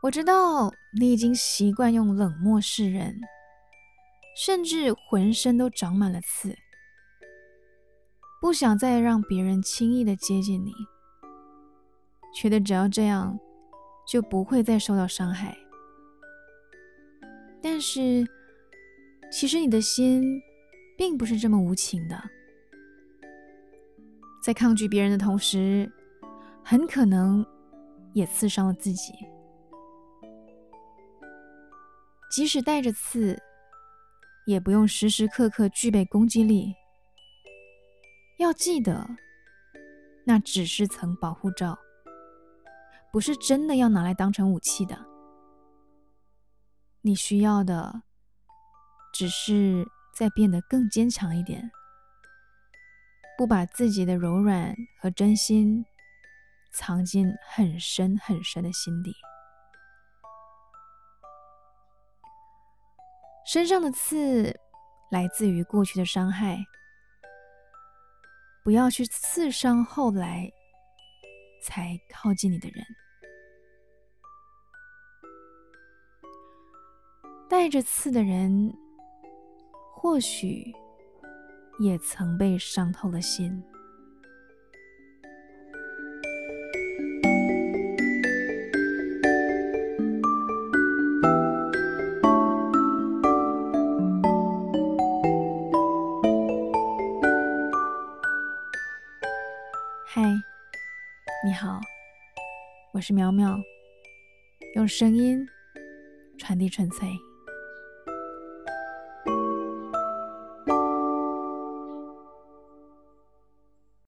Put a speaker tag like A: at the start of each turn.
A: 我知道你已经习惯用冷漠示人，甚至浑身都长满了刺，不想再让别人轻易的接近你，觉得只要这样就不会再受到伤害。但是，其实你的心并不是这么无情的，在抗拒别人的同时，很可能也刺伤了自己。即使带着刺，也不用时时刻刻具备攻击力。要记得，那只是层保护罩，不是真的要拿来当成武器的。你需要的，只是再变得更坚强一点，不把自己的柔软和真心藏进很深很深的心底。身上的刺来自于过去的伤害，不要去刺伤后来才靠近你的人。带着刺的人，或许也曾被伤透了心。嗨，你好，我是苗苗，用声音传递纯粹。